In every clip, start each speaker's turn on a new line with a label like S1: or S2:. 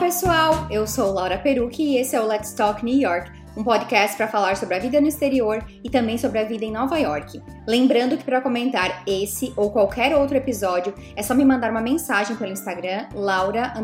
S1: Pessoal! Eu sou Laura Perucci e esse é o Let's Talk New York, um podcast para falar sobre a vida no exterior e também sobre a vida em Nova York. Lembrando que para comentar esse ou qualquer outro episódio é só me mandar uma mensagem pelo Instagram Laura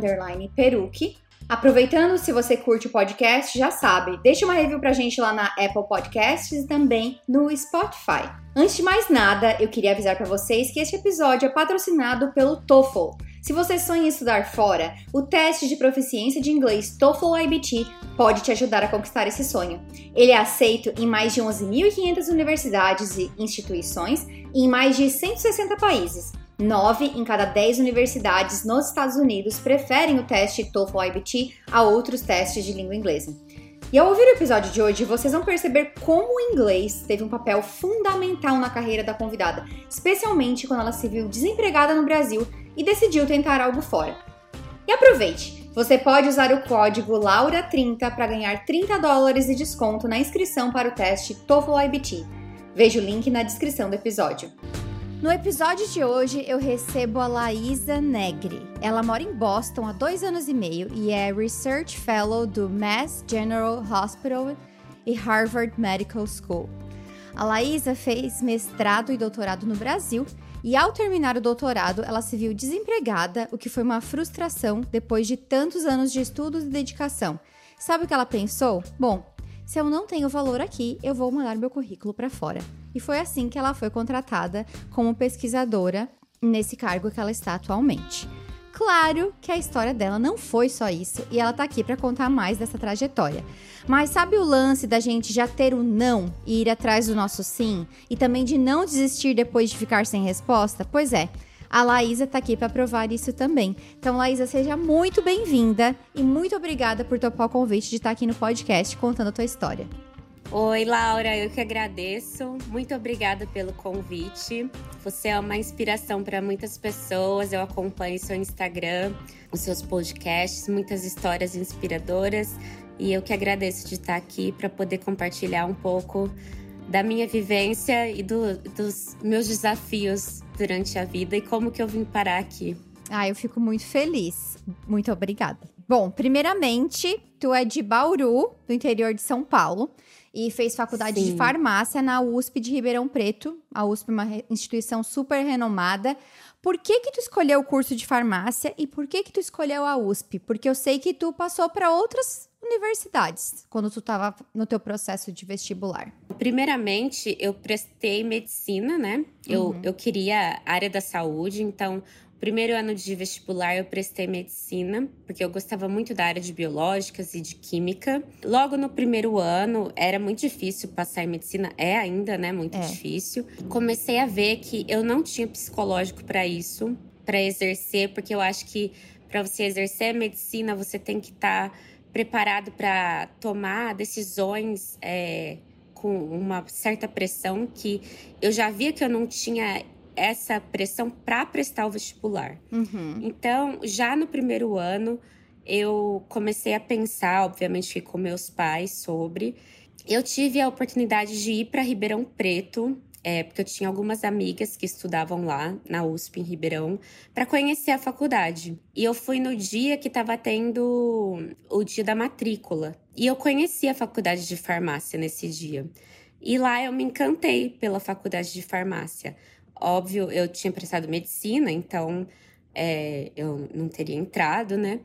S1: Perucci. Aproveitando, se você curte o podcast, já sabe, deixa uma review pra gente lá na Apple Podcasts e também no Spotify. Antes de mais nada, eu queria avisar para vocês que este episódio é patrocinado pelo TOEFL. Se você sonha em estudar fora, o teste de proficiência de inglês TOEFL IBT pode te ajudar a conquistar esse sonho. Ele é aceito em mais de 11.500 universidades e instituições em mais de 160 países. Nove em cada dez universidades nos Estados Unidos preferem o teste TOEFL IBT a outros testes de língua inglesa. E ao ouvir o episódio de hoje, vocês vão perceber como o inglês teve um papel fundamental na carreira da convidada, especialmente quando ela se viu desempregada no Brasil e decidiu tentar algo fora. E aproveite! Você pode usar o código LAURA30 para ganhar 30 dólares de desconto na inscrição para o teste TOEFL IBT. Veja o link na descrição do episódio. No episódio de hoje, eu recebo a Laísa Negri. Ela mora em Boston há dois anos e meio e é Research Fellow do Mass General Hospital e Harvard Medical School. A Laísa fez mestrado e doutorado no Brasil e, ao terminar o doutorado, ela se viu desempregada, o que foi uma frustração depois de tantos anos de estudos e dedicação. Sabe o que ela pensou? Bom, se eu não tenho valor aqui, eu vou mandar meu currículo para fora. E foi assim que ela foi contratada como pesquisadora nesse cargo que ela está atualmente. Claro que a história dela não foi só isso e ela tá aqui para contar mais dessa trajetória. Mas sabe o lance da gente já ter o não e ir atrás do nosso sim e também de não desistir depois de ficar sem resposta? Pois é, a Laísa está aqui para provar isso também. Então, Laísa, seja muito bem-vinda e muito obrigada por topar o convite de estar aqui no podcast contando a tua história.
S2: Oi, Laura, eu que agradeço. Muito obrigada pelo convite. Você é uma inspiração para muitas pessoas. Eu acompanho seu Instagram, os seus podcasts, muitas histórias inspiradoras. E eu que agradeço de estar aqui para poder compartilhar um pouco da minha vivência e do, dos meus desafios durante a vida e como que eu vim parar aqui.
S1: Ah, eu fico muito feliz. Muito obrigada. Bom, primeiramente, tu é de Bauru, do interior de São Paulo, e fez faculdade Sim. de farmácia na USP de Ribeirão Preto. A USP é uma instituição super renomada. Por que que tu escolheu o curso de farmácia e por que que tu escolheu a USP? Porque eu sei que tu passou para outras universidades quando tu estava no teu processo de vestibular?
S2: Primeiramente, eu prestei medicina, né? Eu, uhum. eu queria área da saúde, então primeiro ano de vestibular eu prestei medicina, porque eu gostava muito da área de biológicas e de química. Logo no primeiro ano era muito difícil passar em medicina, é ainda, né, muito é. difícil. Comecei a ver que eu não tinha psicológico para isso, para exercer, porque eu acho que para você exercer a medicina você tem que estar tá preparado para tomar decisões é, com uma certa pressão que eu já via que eu não tinha essa pressão para prestar o vestibular. Uhum. Então, já no primeiro ano, eu comecei a pensar, obviamente, com meus pais sobre. Eu tive a oportunidade de ir para Ribeirão Preto é, porque eu tinha algumas amigas que estudavam lá na USP em Ribeirão para conhecer a faculdade. E eu fui no dia que estava tendo o dia da matrícula. E eu conheci a faculdade de farmácia nesse dia. E lá eu me encantei pela faculdade de farmácia. Óbvio, eu tinha prestado medicina, então é, eu não teria entrado, né?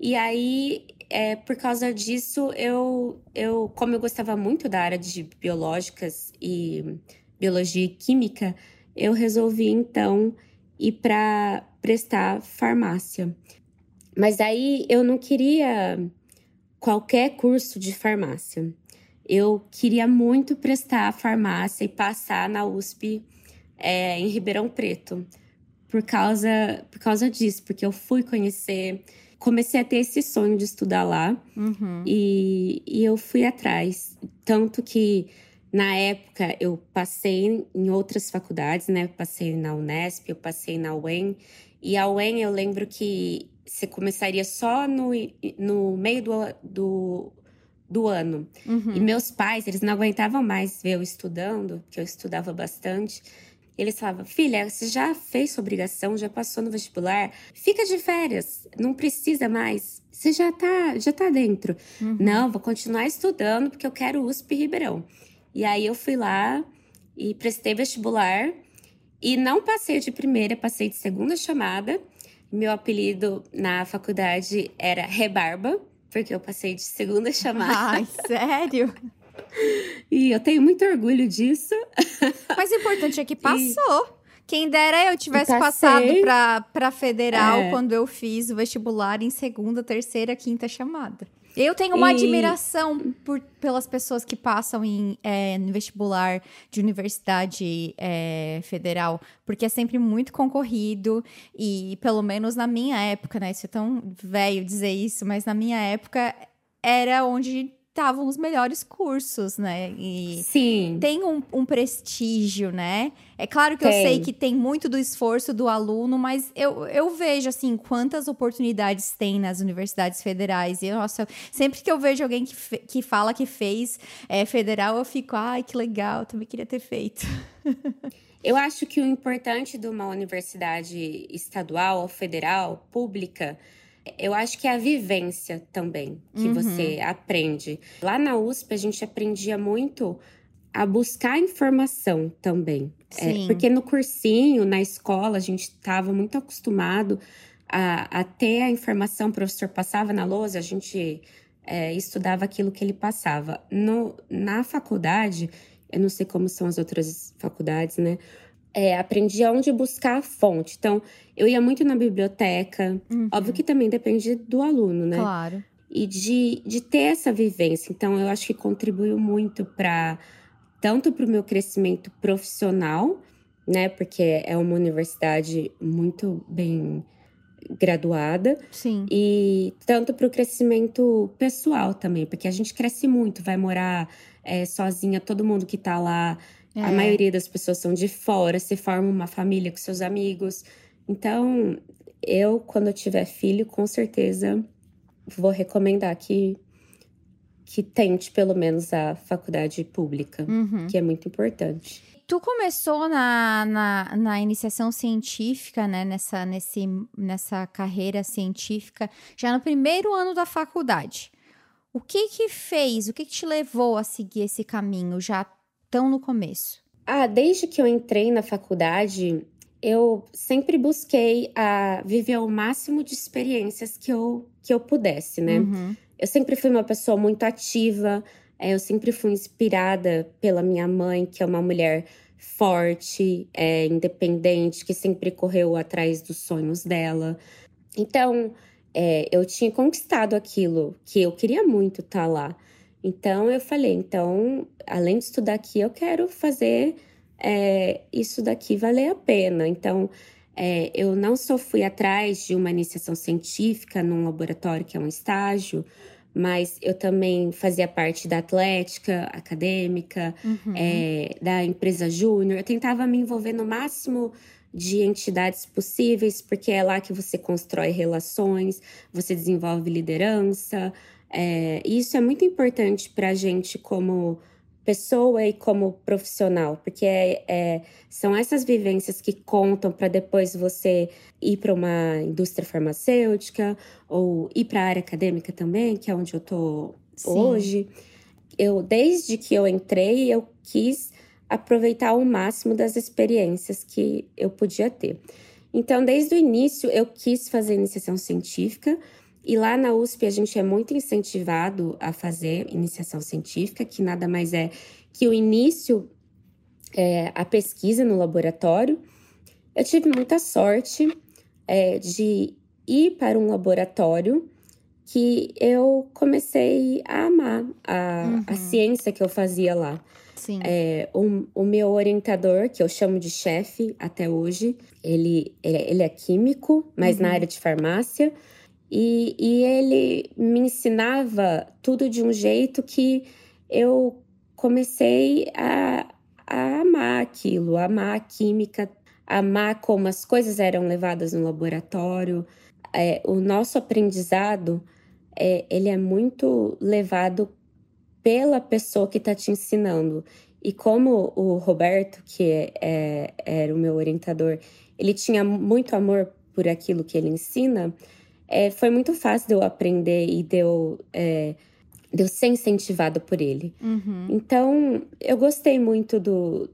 S2: E aí, é, por causa disso, eu, eu, como eu gostava muito da área de biológicas e biologia e química, eu resolvi então ir para prestar farmácia. Mas aí eu não queria qualquer curso de farmácia. Eu queria muito prestar farmácia e passar na USP é, em Ribeirão Preto. Por causa, por causa disso, porque eu fui conhecer, comecei a ter esse sonho de estudar lá uhum. e, e eu fui atrás. Tanto que na época, eu passei em outras faculdades, né? Eu passei na Unesp, eu passei na UEM. E a UEM, eu lembro que você começaria só no, no meio do, do, do ano. Uhum. E meus pais, eles não aguentavam mais ver eu estudando, porque eu estudava bastante. Eles falavam: filha, você já fez sua obrigação, já passou no vestibular, fica de férias, não precisa mais. Você já tá, já tá dentro. Uhum. Não, vou continuar estudando porque eu quero USP Ribeirão. E aí eu fui lá e prestei vestibular e não passei de primeira, passei de segunda chamada. Meu apelido na faculdade era Rebarba, porque eu passei de segunda chamada.
S1: Ai, sério?
S2: E eu tenho muito orgulho disso.
S1: Mas o importante é que passou. E... Quem dera eu tivesse passado para federal é. quando eu fiz o vestibular em segunda, terceira, quinta chamada. Eu tenho uma e... admiração por, pelas pessoas que passam em é, vestibular de universidade é, federal, porque é sempre muito concorrido e, pelo menos na minha época, né? Isso é tão velho dizer isso, mas na minha época era onde estavam os melhores cursos, né?
S2: E Sim.
S1: Tem um, um prestígio, né? É claro que tem. eu sei que tem muito do esforço do aluno, mas eu, eu vejo, assim, quantas oportunidades tem nas universidades federais. E, nossa, sempre que eu vejo alguém que, que fala que fez é, federal, eu fico, ai, que legal, também queria ter feito.
S2: eu acho que o importante de uma universidade estadual ou federal, pública, eu acho que é a vivência também que uhum. você aprende. Lá na USP, a gente aprendia muito a buscar informação também. É, porque no cursinho, na escola, a gente estava muito acostumado a, a, ter a informação, o professor passava na lousa, a gente é, estudava aquilo que ele passava. No, na faculdade, eu não sei como são as outras faculdades, né? É, aprendi aonde buscar a fonte. Então, eu ia muito na biblioteca. Uhum. Óbvio que também depende do aluno, né?
S1: Claro.
S2: E de, de ter essa vivência. Então, eu acho que contribuiu muito para tanto para o meu crescimento profissional, né? Porque é uma universidade muito bem graduada.
S1: Sim.
S2: E tanto para o crescimento pessoal também, porque a gente cresce muito, vai morar é, sozinha, todo mundo que está lá é. A maioria das pessoas são de fora, se forma uma família com seus amigos. Então, eu, quando eu tiver filho, com certeza vou recomendar que, que tente pelo menos a faculdade pública, uhum. que é muito importante.
S1: Tu começou na, na, na, iniciação científica, né? Nessa, nesse, nessa carreira científica, já no primeiro ano da faculdade. O que que fez? O que, que te levou a seguir esse caminho já tão no começo?
S2: Ah, desde que eu entrei na faculdade, eu sempre busquei a viver o máximo de experiências que eu, que eu pudesse, né? Uhum. Eu sempre fui uma pessoa muito ativa, é, eu sempre fui inspirada pela minha mãe, que é uma mulher forte, é, independente, que sempre correu atrás dos sonhos dela. Então, é, eu tinha conquistado aquilo que eu queria muito estar tá lá. Então eu falei, então, além de estudar aqui, eu quero fazer é, isso daqui valer a pena. Então, é, eu não só fui atrás de uma iniciação científica num laboratório que é um estágio, mas eu também fazia parte da atlética acadêmica, uhum. é, da empresa júnior. Eu tentava me envolver no máximo de entidades possíveis, porque é lá que você constrói relações, você desenvolve liderança, é, isso é muito importante para a gente como pessoa e como profissional, porque é, é, são essas vivências que contam para depois você ir para uma indústria farmacêutica ou ir para a área acadêmica também, que é onde eu tô hoje. Eu desde que eu entrei, eu quis aproveitar ao máximo das experiências que eu podia ter. Então, desde o início, eu quis fazer iniciação científica, e lá na USP a gente é muito incentivado a fazer iniciação científica, que nada mais é que o início é a pesquisa no laboratório. Eu tive muita sorte é, de ir para um laboratório que eu comecei a amar a, uhum. a ciência que eu fazia lá.
S1: Sim.
S2: É, o, o, meu orientador, que eu chamo de chefe até hoje, ele, ele, ele é químico, mas uhum. na área de farmácia. E, e ele me ensinava tudo de um jeito que eu comecei a, a amar aquilo, amar a química, amar como as coisas eram levadas no laboratório. É, o nosso aprendizado, é, ele é muito levado pela pessoa que está te ensinando. E como o Roberto, que é, é, era o meu orientador, ele tinha muito amor por aquilo que ele ensina, é, foi muito fácil de eu aprender e de eu, é, de eu ser incentivada por ele.
S1: Uhum.
S2: Então, eu gostei muito do,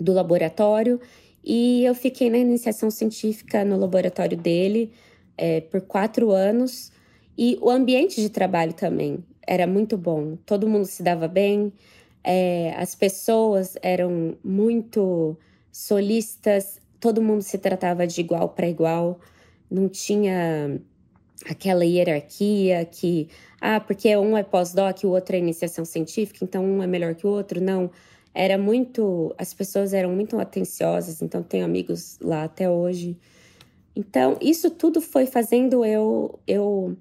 S2: do laboratório e eu fiquei na iniciação científica no laboratório dele é, por quatro anos. E o ambiente de trabalho também era muito bom. Todo mundo se dava bem, é, as pessoas eram muito solistas, todo mundo se tratava de igual para igual, não tinha aquela hierarquia que, ah, porque um é pós-doc, o outro é iniciação científica, então um é melhor que o outro. Não. Era muito. As pessoas eram muito atenciosas, então tenho amigos lá até hoje. Então, isso tudo foi fazendo eu, eu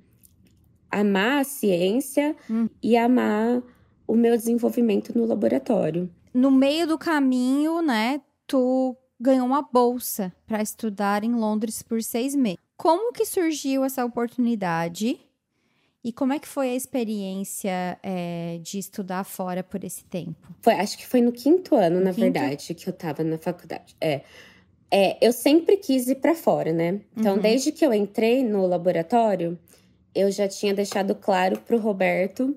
S2: amar a ciência hum. e amar o meu desenvolvimento no laboratório.
S1: No meio do caminho, né, tu ganhou uma bolsa para estudar em Londres por seis meses. Como que surgiu essa oportunidade? E como é que foi a experiência é, de estudar fora por esse tempo?
S2: Foi, acho que foi no quinto ano, no na quinto? verdade, que eu estava na faculdade. É. É, eu sempre quis ir para fora, né? Então, uhum. desde que eu entrei no laboratório, eu já tinha deixado claro para o Roberto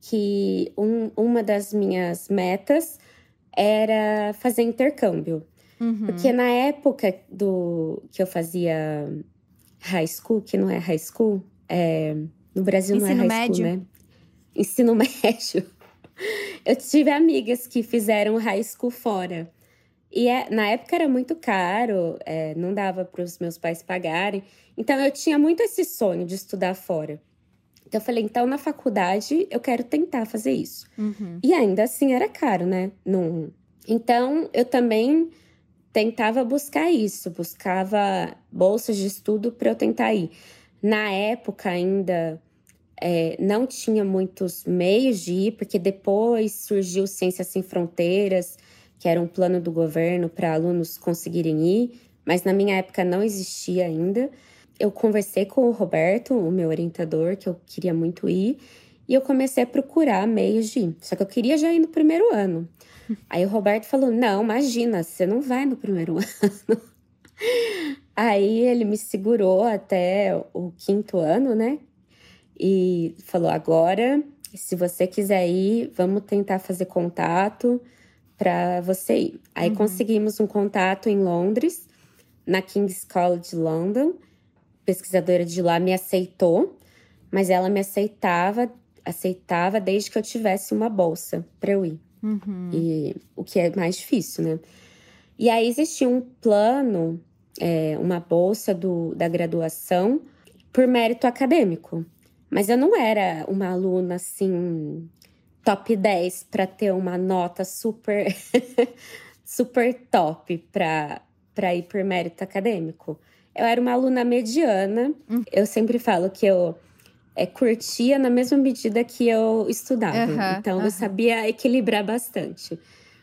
S2: que um, uma das minhas metas era fazer intercâmbio.
S1: Uhum.
S2: Porque na época do que eu fazia high school, que não é high school, é, no Brasil Ensino não é high médio. school, né? Ensino médio. Eu tive amigas que fizeram high school fora. E é, na época era muito caro, é, não dava para os meus pais pagarem. Então eu tinha muito esse sonho de estudar fora. Então eu falei, então na faculdade eu quero tentar fazer isso.
S1: Uhum.
S2: E ainda assim era caro, né? Não... Então eu também tentava buscar isso, buscava bolsas de estudo para eu tentar ir. Na época ainda é, não tinha muitos meios de ir, porque depois surgiu Ciências Sem Fronteiras que era um plano do governo para alunos conseguirem ir, mas na minha época não existia ainda. Eu conversei com o Roberto, o meu orientador, que eu queria muito ir, e eu comecei a procurar meios de ir. Só que eu queria já ir no primeiro ano. Aí o Roberto falou: Não, imagina, você não vai no primeiro ano. Aí ele me segurou até o quinto ano, né? E falou: Agora, se você quiser ir, vamos tentar fazer contato para você ir. Aí uhum. conseguimos um contato em Londres, na King's College London. A pesquisadora de lá me aceitou, mas ela me aceitava, aceitava desde que eu tivesse uma bolsa para eu ir.
S1: Uhum.
S2: E o que é mais difícil, né? E aí existia um plano, é, uma bolsa do, da graduação por mérito acadêmico. Mas eu não era uma aluna assim top 10 para ter uma nota super super top para ir por mérito acadêmico. Eu era uma aluna mediana. Hum. Eu sempre falo que eu é, curtia na mesma medida que eu estudava. Uhum, então, uhum. eu sabia equilibrar bastante.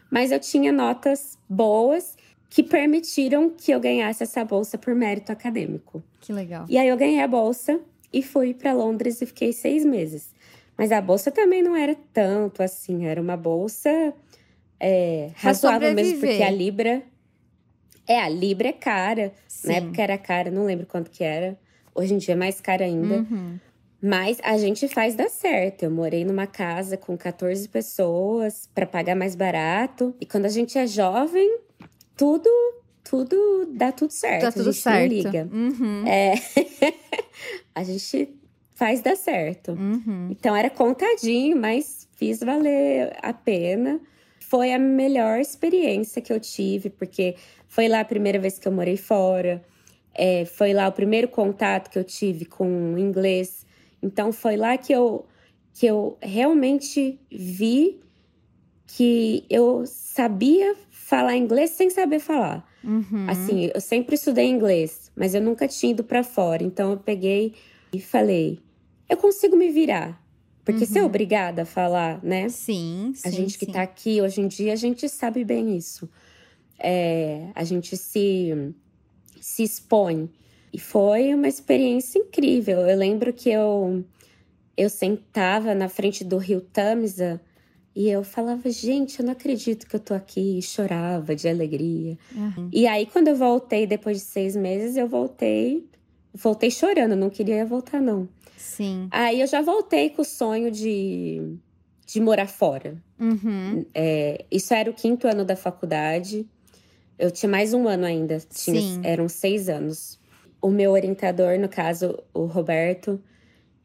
S2: Mas eu tinha notas boas que permitiram que eu ganhasse essa bolsa por mérito acadêmico.
S1: Que legal.
S2: E aí eu ganhei a bolsa e fui para Londres e fiquei seis meses. Mas a bolsa também não era tanto assim, era uma bolsa é, razoável mesmo, porque a Libra. É, a Libra é cara. Sim. Na época era cara, não lembro quanto que era. Hoje em dia é mais cara ainda.
S1: Uhum.
S2: Mas a gente faz dar certo. Eu morei numa casa com 14 pessoas para pagar mais barato. E quando a gente é jovem, tudo tudo dá tudo certo. Dá
S1: tudo
S2: a gente
S1: certo.
S2: não liga.
S1: Uhum.
S2: É. a gente faz dar certo.
S1: Uhum.
S2: Então era contadinho, mas fiz valer a pena. Foi a melhor experiência que eu tive, porque foi lá a primeira vez que eu morei fora, é, foi lá o primeiro contato que eu tive com o inglês. Então foi lá que eu, que eu realmente vi que eu sabia falar inglês sem saber falar.
S1: Uhum.
S2: Assim, eu sempre estudei inglês, mas eu nunca tinha ido para fora. Então eu peguei e falei: eu consigo me virar. Porque uhum. ser obrigada a falar, né?
S1: Sim, sim.
S2: A gente que
S1: sim.
S2: tá aqui hoje em dia, a gente sabe bem isso. É, a gente se, se expõe. E foi uma experiência incrível. Eu lembro que eu, eu sentava na frente do rio Tamisa E eu falava, gente, eu não acredito que eu tô aqui. E chorava de alegria. Uhum. E aí, quando eu voltei, depois de seis meses, eu voltei. Voltei chorando, não queria voltar, não.
S1: Sim.
S2: Aí eu já voltei com o sonho de, de morar fora.
S1: Uhum.
S2: É, isso era o quinto ano da faculdade. Eu tinha mais um ano ainda. Tinha, Sim. Eram seis anos. O meu orientador, no caso, o Roberto,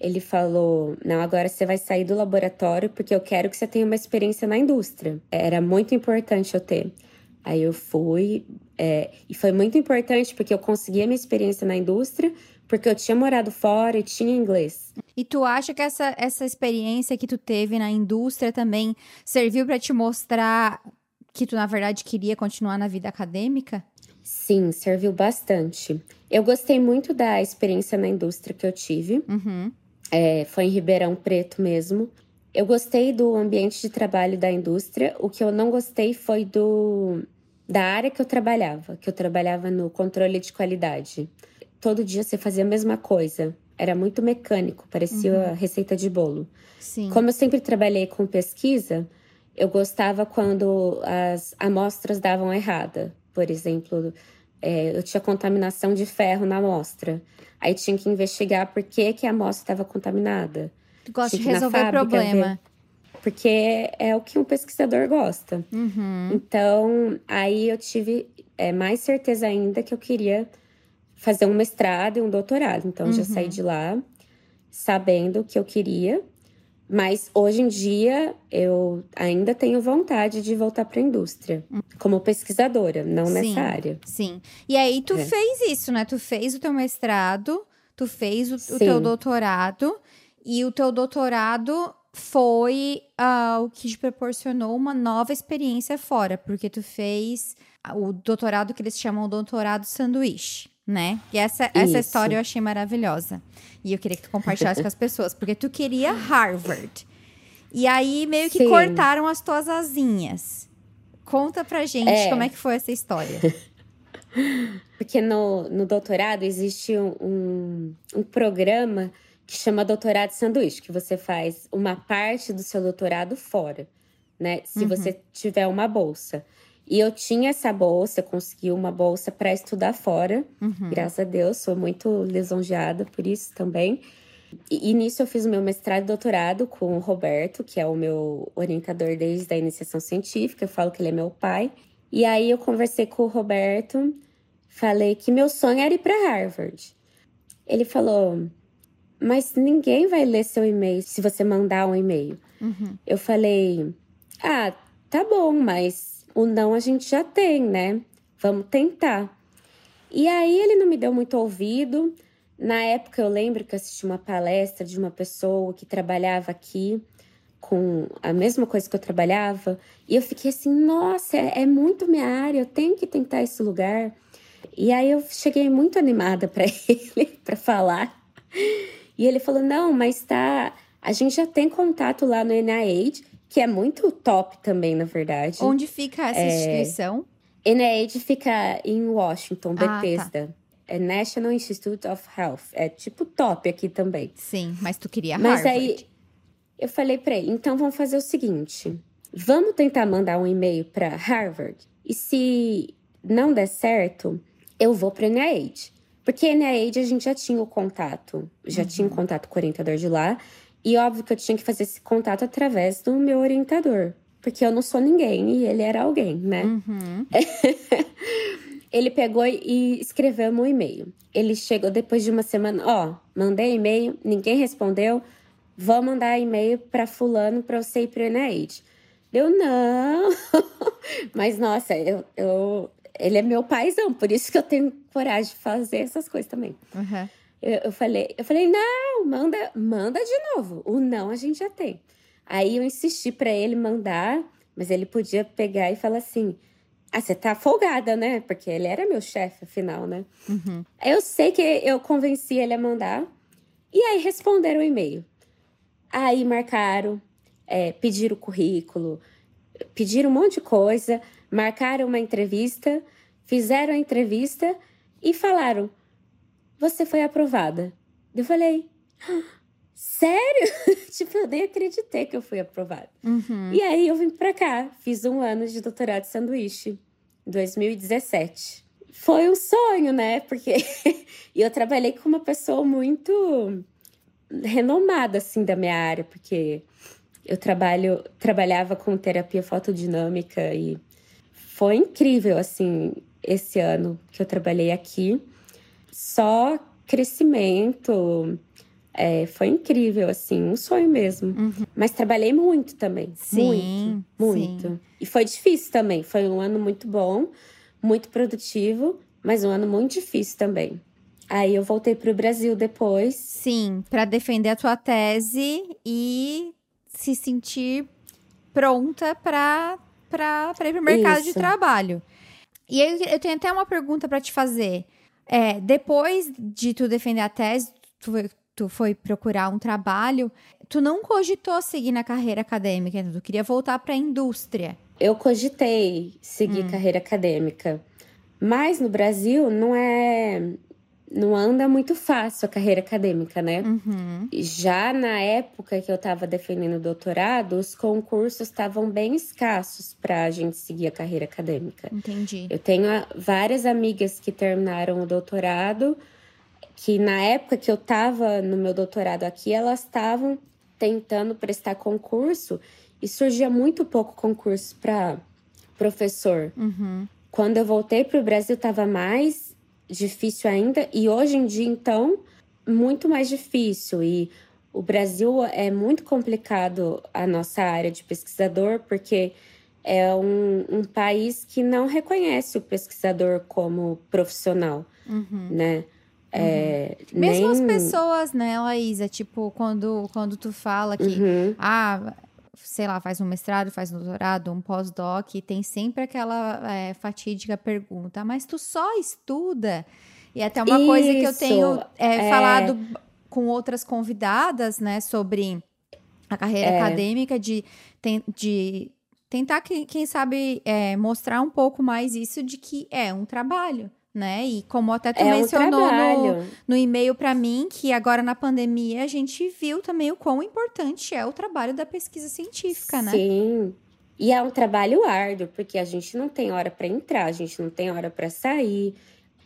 S2: ele falou: Não, agora você vai sair do laboratório porque eu quero que você tenha uma experiência na indústria. Era muito importante eu ter. Aí eu fui, é, e foi muito importante porque eu consegui a minha experiência na indústria, porque eu tinha morado fora e tinha inglês.
S1: E tu acha que essa, essa experiência que tu teve na indústria também serviu para te mostrar que tu, na verdade, queria continuar na vida acadêmica?
S2: Sim, serviu bastante. Eu gostei muito da experiência na indústria que eu tive.
S1: Uhum.
S2: É, foi em Ribeirão Preto mesmo. Eu gostei do ambiente de trabalho da indústria. O que eu não gostei foi do da área que eu trabalhava, que eu trabalhava no controle de qualidade. Todo dia você fazia a mesma coisa. Era muito mecânico, parecia uhum. receita de bolo.
S1: Sim.
S2: Como eu sempre trabalhei com pesquisa, eu gostava quando as amostras davam errada. Por exemplo, é, eu tinha contaminação de ferro na amostra. Aí tinha que investigar por que, que a amostra estava contaminada.
S1: Tu gosta de resolver problema. Ver,
S2: porque é o que um pesquisador gosta.
S1: Uhum.
S2: Então, aí eu tive é, mais certeza ainda que eu queria fazer um mestrado e um doutorado. Então, uhum. já saí de lá sabendo que eu queria. Mas hoje em dia eu ainda tenho vontade de voltar para a indústria como pesquisadora, não sim, nessa área.
S1: Sim. E aí tu é. fez isso, né? Tu fez o teu mestrado, tu fez o, o teu doutorado e o teu doutorado foi uh, o que te proporcionou uma nova experiência fora, porque tu fez o doutorado que eles chamam de doutorado sanduíche, né? E essa, essa história eu achei maravilhosa. E eu queria que tu compartilhasse com as pessoas, porque tu queria Harvard. E aí meio que Sim. cortaram as tuas asinhas. Conta pra gente é. como é que foi essa história.
S2: porque no, no doutorado existe um, um, um programa que chama doutorado sanduíche, que você faz uma parte do seu doutorado fora, né? Se uhum. você tiver uma bolsa. E eu tinha essa bolsa, consegui uma bolsa para estudar fora. Uhum. Graças a Deus, sou muito lisonjeada por isso também. E, e, nisso eu fiz o meu mestrado e doutorado com o Roberto, que é o meu orientador desde a iniciação científica. Eu falo que ele é meu pai. E aí eu conversei com o Roberto, falei que meu sonho era ir para Harvard. Ele falou: Mas ninguém vai ler seu e-mail se você mandar um e-mail.
S1: Uhum.
S2: Eu falei: Ah, tá bom, mas o não a gente já tem, né? Vamos tentar. E aí ele não me deu muito ouvido. Na época eu lembro que eu assisti uma palestra de uma pessoa que trabalhava aqui com a mesma coisa que eu trabalhava, e eu fiquei assim, nossa, é, é muito minha área, eu tenho que tentar esse lugar. E aí eu cheguei muito animada para ele para falar. E ele falou: "Não, mas tá, a gente já tem contato lá no NIH que é muito top também, na verdade.
S1: Onde fica essa é... instituição?
S2: NIH fica em Washington, Bethesda. Ah, tá. É National Institute of Health. É tipo top aqui também.
S1: Sim, mas tu queria Harvard. Mas aí
S2: eu falei para ele, então vamos fazer o seguinte. Vamos tentar mandar um e-mail para Harvard. E se não der certo, eu vou para NIH. Porque NIH a gente já tinha o contato, já uhum. tinha o contato com o orientador de lá. E óbvio que eu tinha que fazer esse contato através do meu orientador, porque eu não sou ninguém e ele era alguém, né?
S1: Uhum.
S2: ele pegou e escreveu um e-mail. Ele chegou depois de uma semana, ó, mandei e-mail, ninguém respondeu, vou mandar e-mail para fulano para você ir pro NIH. Eu não. Mas nossa, eu, eu ele é meu paizão, por isso que eu tenho coragem de fazer essas coisas também.
S1: Uhum.
S2: Eu, eu, falei, eu falei, não, manda, manda de novo. O não a gente já tem. Aí eu insisti para ele mandar, mas ele podia pegar e falar assim: ah, você tá folgada, né? Porque ele era meu chefe, afinal, né?
S1: Uhum.
S2: Eu sei que eu convenci ele a mandar. E aí responderam o e-mail. Aí marcaram, é, pediram o currículo, pediram um monte de coisa, marcaram uma entrevista, fizeram a entrevista e falaram: você foi aprovada. Eu falei, ah, sério? tipo, eu nem acreditei que eu fui aprovada.
S1: Uhum.
S2: E aí eu vim pra cá, fiz um ano de doutorado de sanduíche, 2017. Foi um sonho, né? Porque eu trabalhei com uma pessoa muito renomada, assim, da minha área, porque eu trabalho, trabalhava com terapia fotodinâmica e foi incrível, assim, esse ano que eu trabalhei aqui. Só crescimento, é, foi incrível, assim, um sonho mesmo.
S1: Uhum.
S2: Mas trabalhei muito também.
S1: Sim,
S2: muito, muito.
S1: sim.
S2: E foi difícil também. Foi um ano muito bom, muito produtivo, mas um ano muito difícil também. Aí eu voltei para o Brasil depois.
S1: Sim, para defender a tua tese e se sentir pronta para para ir para o mercado de
S2: Isso.
S1: trabalho. E aí eu tenho até uma pergunta para te fazer. É, depois de tu defender a tese, tu foi, tu foi procurar um trabalho, tu não cogitou seguir na carreira acadêmica, então tu queria voltar para a indústria.
S2: Eu cogitei seguir carreira acadêmica, mas no Brasil não é. Não anda muito fácil a carreira acadêmica, né?
S1: Uhum.
S2: Já na época que eu estava defendendo o doutorado, os concursos estavam bem escassos para a gente seguir a carreira acadêmica.
S1: Entendi.
S2: Eu tenho ah, várias amigas que terminaram o doutorado, que na época que eu estava no meu doutorado aqui, elas estavam tentando prestar concurso e surgia muito pouco concurso para professor.
S1: Uhum.
S2: Quando eu voltei para o Brasil, estava mais difícil ainda, e hoje em dia, então, muito mais difícil. E o Brasil é muito complicado a nossa área de pesquisador, porque é um, um país que não reconhece o pesquisador como profissional,
S1: Uhum.
S2: né? É,
S1: Mesmo
S2: nem...
S1: as pessoas, né, Laísa? Tipo, quando, quando tu fala que,
S2: Uhum.
S1: ah, sei lá, faz um mestrado, faz um doutorado, um pós-doc, tem sempre aquela é, fatídica pergunta, mas tu só estuda? E até uma coisa que eu
S2: Isso,
S1: tenho é,
S2: é.
S1: falado com outras convidadas, né, sobre a carreira
S2: É.
S1: acadêmica, de, de tentar, que- quem sabe, é, mostrar um pouco mais isso de que é um trabalho. Né? E como até tu
S2: É
S1: mencionou no, no e-mail para mim que agora na pandemia a gente viu também o quão importante é o trabalho da pesquisa científica, né?
S2: Sim. E é um trabalho árduo, porque a gente não tem hora para entrar, a gente não tem hora para sair.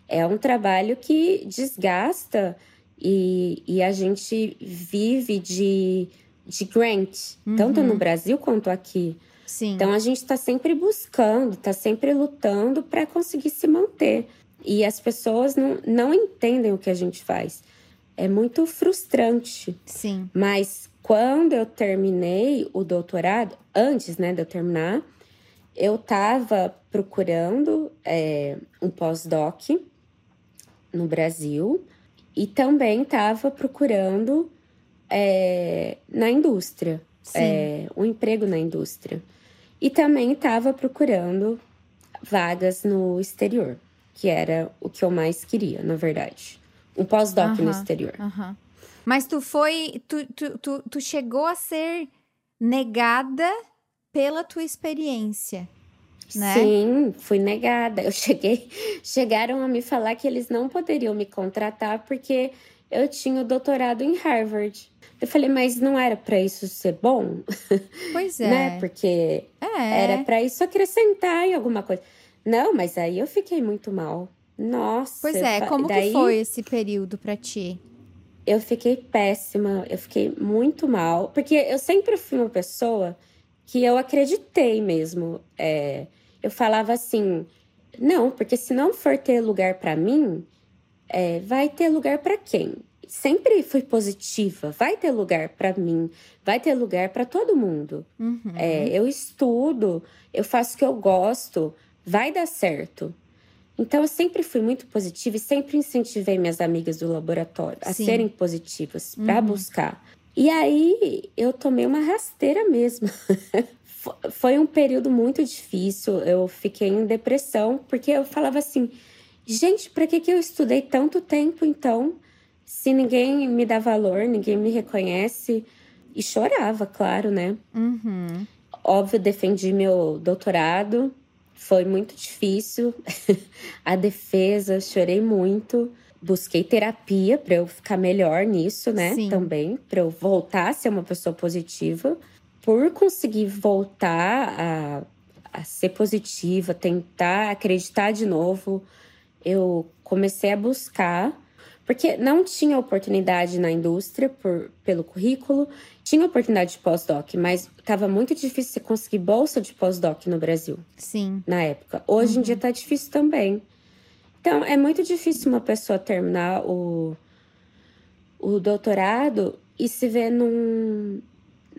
S2: É um trabalho que desgasta e, e a gente vive de, de grant, tanto
S1: Uhum.
S2: no Brasil quanto aqui.
S1: Sim.
S2: Então a gente está sempre buscando, está sempre lutando para conseguir se manter. E as pessoas não, não entendem o que a gente faz. É muito frustrante.
S1: Sim.
S2: Mas quando eu terminei o doutorado, antes né, de eu terminar, eu estava procurando é, um pós-doc no Brasil e também estava procurando é, na indústria, é, um emprego na indústria. E também estava procurando vagas no exterior, que era o que eu mais queria, na verdade. Um pós-doc no exterior.
S1: Mas tu foi. Tu, tu, tu, tu chegou a ser negada pela tua experiência. Né?
S2: Sim, fui negada. Eu cheguei, chegaram a me falar que eles não poderiam me contratar porque eu tinha o doutorado em Harvard. Eu falei, mas não era para isso ser bom,
S1: Pois é.
S2: né? Porque
S1: É.
S2: era para isso acrescentar em alguma coisa. Não, mas aí eu fiquei muito mal. Nossa.
S1: Pois é, como
S2: daí
S1: que foi esse período pra ti?
S2: Eu fiquei péssima, eu fiquei muito mal, porque eu sempre fui uma pessoa que eu acreditei mesmo. É, eu falava assim, não, porque se não for ter lugar para mim, é, vai ter lugar para quem? Sempre fui positiva, vai ter lugar para mim, vai ter lugar para todo mundo.
S1: Uhum.
S2: É, eu estudo, eu faço o que eu gosto, vai dar certo. Então, eu sempre fui muito positiva e sempre incentivei minhas amigas do laboratório a
S1: Sim.
S2: serem positivas, para
S1: Uhum.
S2: buscar. E aí, eu tomei uma rasteira mesmo. Fo- Foi um período muito difícil, eu fiquei em depressão, porque eu falava assim: gente, para que, que eu estudei tanto tempo então? Se ninguém me dá valor, ninguém me reconhece. E chorava, claro, né?
S1: Uhum.
S2: Óbvio, defendi meu doutorado, foi muito difícil. a defesa, chorei muito, busquei terapia para eu ficar melhor nisso, né?
S1: Sim.
S2: Também, para eu voltar a ser uma pessoa positiva. Por conseguir voltar a, a ser positiva, tentar acreditar de novo, eu comecei a buscar porque não tinha oportunidade na indústria por, pelo currículo, tinha oportunidade de pós-doc, mas estava muito difícil você conseguir bolsa de pós-doc no Brasil.
S1: Sim.
S2: Na época. Hoje uhum. em dia está difícil também. Então, é muito difícil uma pessoa terminar o, o doutorado e se ver num,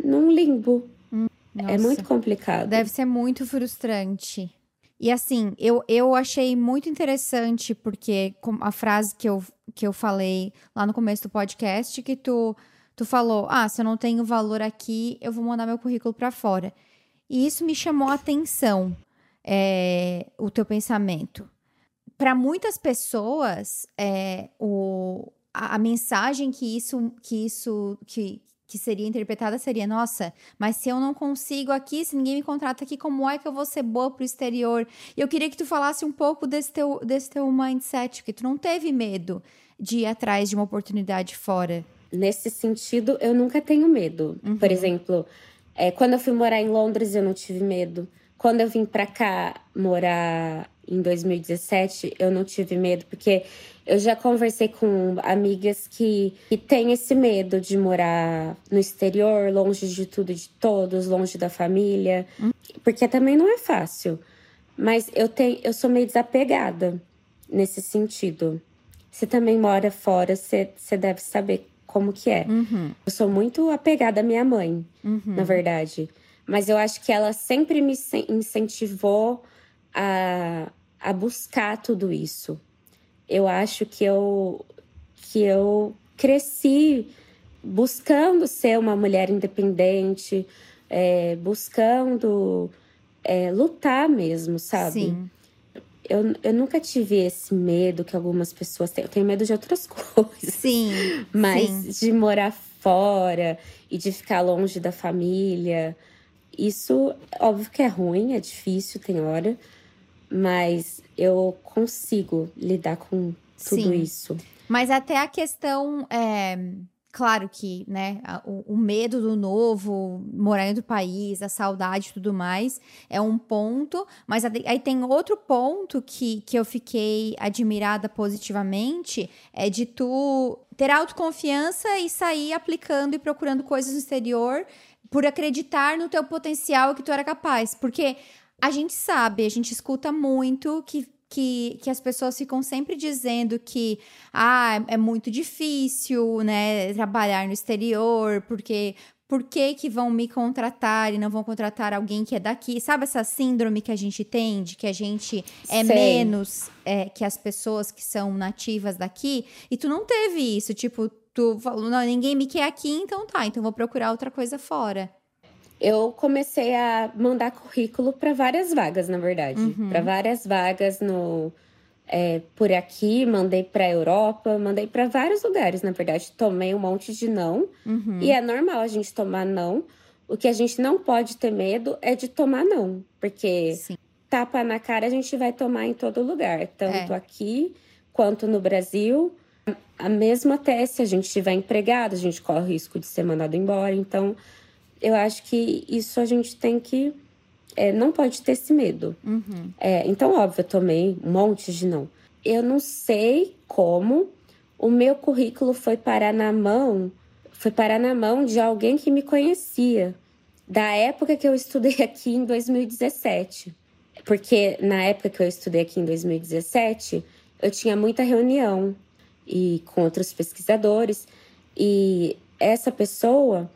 S2: num limbo. Hum, é muito complicado.
S1: Deve ser muito frustrante. E assim, eu, eu achei muito interessante, porque a frase que eu, que eu falei lá no começo do podcast, que tu, tu falou: ah, se eu não tenho valor aqui, eu vou mandar meu currículo para fora. E isso me chamou a atenção, é, o teu pensamento. Para muitas pessoas, é, o, a, a, mensagem que isso, que isso, que, que seria interpretada seria: nossa, mas se eu não consigo aqui, se ninguém me contrata aqui, como é que eu vou ser boa pro exterior? E eu queria que tu falasse um pouco desse teu, desse teu mindset, que tu não teve medo de ir atrás de uma oportunidade fora.
S2: Nesse sentido, eu nunca tenho medo. Uhum. Por exemplo, é, quando eu fui morar em Londres, eu não tive medo. Quando eu vim para cá morar em 2017, eu não tive medo, porque eu já conversei com amigas que, que têm esse medo de morar no exterior, longe de tudo e de todos, longe da família, porque também não é fácil. Mas eu tenho, eu sou meio desapegada nesse sentido. Você também mora fora, você, você deve saber como que é.
S1: Uhum.
S2: Eu sou muito apegada à minha mãe, uhum. na verdade. Mas eu acho que ela sempre me incentivou a, a buscar tudo isso eu acho que eu que eu cresci buscando ser uma mulher independente, é, buscando é, lutar mesmo, sabe?
S1: Sim.
S2: Eu, eu nunca tive esse medo que algumas pessoas têm. Eu tenho medo de outras coisas.
S1: Sim.
S2: Mas
S1: sim.
S2: de morar fora e de ficar longe da família. Isso, óbvio que é ruim, é difícil, tem hora mas eu consigo lidar com tudo Sim. isso.
S1: Mas até a questão. É, claro que, né, o, o, medo do novo, morar em outro país, a saudade e tudo mais, é um ponto. Mas aí tem outro ponto que, que eu fiquei admirada positivamente: é de tu ter autoconfiança e sair aplicando e procurando coisas no exterior por acreditar no teu potencial que tu era capaz. Porque a gente sabe, a gente escuta muito que que, que, as pessoas ficam sempre dizendo que ah, é muito difícil, né, trabalhar no exterior, porque por que, que vão me contratar e não vão contratar alguém que é daqui? Sabe essa síndrome que a gente tem de que a gente é Sei. menos é, que as pessoas que são nativas daqui? E tu não teve isso, tipo, tu falou, não, ninguém me quer aqui, então tá, então vou procurar outra coisa fora
S2: eu comecei a mandar currículo para várias vagas, na verdade. Uhum. Para várias vagas no é, por aqui, mandei para Europa, mandei para vários lugares, na verdade. Tomei um monte de não.
S1: Uhum.
S2: E é normal a gente tomar não. O que a gente não pode ter medo é de tomar não, porque Sim. tapa na cara a gente vai tomar em todo lugar, tanto é. aqui quanto no Brasil. A mesmo até se a gente estiver empregado, a gente corre o risco de ser mandado embora. Então, eu acho que isso a gente tem que. É, não pode ter esse medo.
S1: Uhum.
S2: É, então, óbvio, eu tomei um monte de não. Eu não sei como o meu currículo foi parar na mão, foi parar na mão de alguém que me conhecia, da época que eu estudei aqui em 2017. Porque na época que eu estudei aqui em 2017, eu tinha muita reunião e com outros pesquisadores, e essa pessoa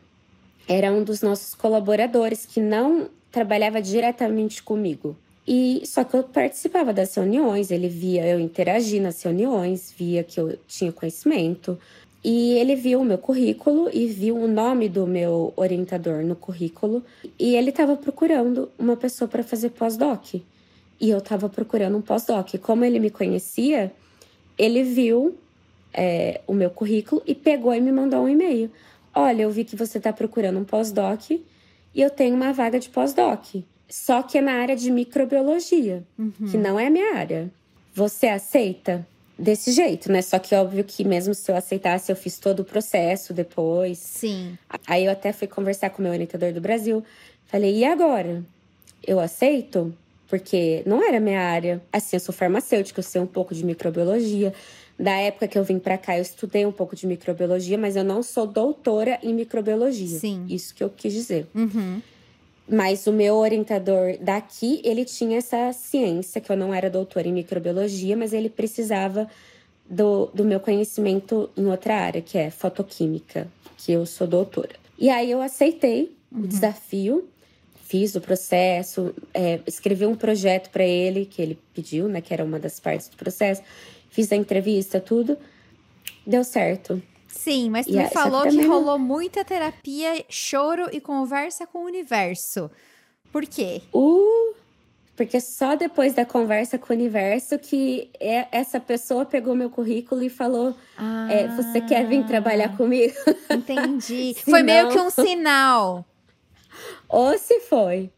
S2: era um dos nossos colaboradores que não trabalhava diretamente comigo. E só que eu participava das reuniões, ele via eu interagir nas reuniões, via que eu tinha conhecimento. E ele viu o meu currículo e viu o nome do meu orientador no currículo. E ele estava procurando uma pessoa para fazer pós-doc. E eu estava procurando um pós-doc. Como ele me conhecia, ele viu é, o meu currículo e pegou e me mandou um e-mail. Olha, eu vi que você está procurando um pós-doc e eu tenho uma vaga de pós-doc. Só que é na área de microbiologia,
S1: uhum.
S2: que não é a minha área. Você aceita? desse jeito, né? Só que óbvio que mesmo se eu aceitasse, eu fiz todo o processo depois.
S1: Sim.
S2: Aí eu até fui conversar com o meu orientador do Brasil. Falei, e agora? Eu aceito? Porque não era minha área. Assim, eu sou farmacêutica, eu sei um pouco de microbiologia. Da época que eu vim para cá, eu estudei um pouco de microbiologia, mas eu não sou doutora em microbiologia.
S1: Sim.
S2: Isso que eu quis dizer.
S1: Uhum.
S2: Mas o meu orientador daqui, ele tinha essa ciência, que eu não era doutora em microbiologia, mas ele precisava do, do meu conhecimento em outra área, que é fotoquímica, que eu sou doutora. E aí eu aceitei uhum. o desafio, fiz o processo, é, escrevi um projeto para ele, que ele pediu, né, que era uma das partes do processo, fiz a entrevista, tudo. Deu certo.
S1: Sim, mas tu e me falou que, que rolou muita terapia, choro e conversa com o universo. Por quê?
S2: Uh, porque só depois da conversa com o universo que é, essa pessoa pegou meu currículo e falou: ah, é, Você quer vir trabalhar comigo?
S1: Entendi. foi meio que um sinal.
S2: Ou se foi.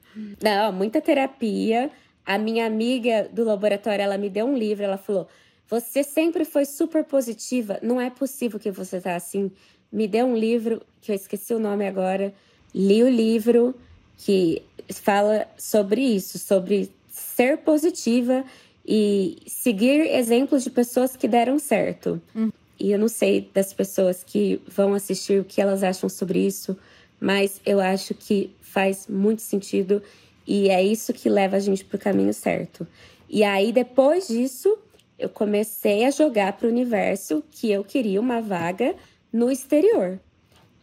S2: Não, muita terapia. A minha amiga do laboratório, ela me deu um livro, ela falou: você sempre foi super positiva. Não é possível que você tá assim. Me dê um livro, que eu esqueci o nome agora. Li o livro que fala sobre isso, sobre ser positiva e seguir exemplos de pessoas que deram certo. Hum. E eu não sei das pessoas que vão assistir o que elas acham sobre isso, mas eu acho que faz muito sentido e é isso que leva a gente para o caminho certo. E aí, depois disso, eu comecei a jogar para o universo que eu queria uma vaga no exterior.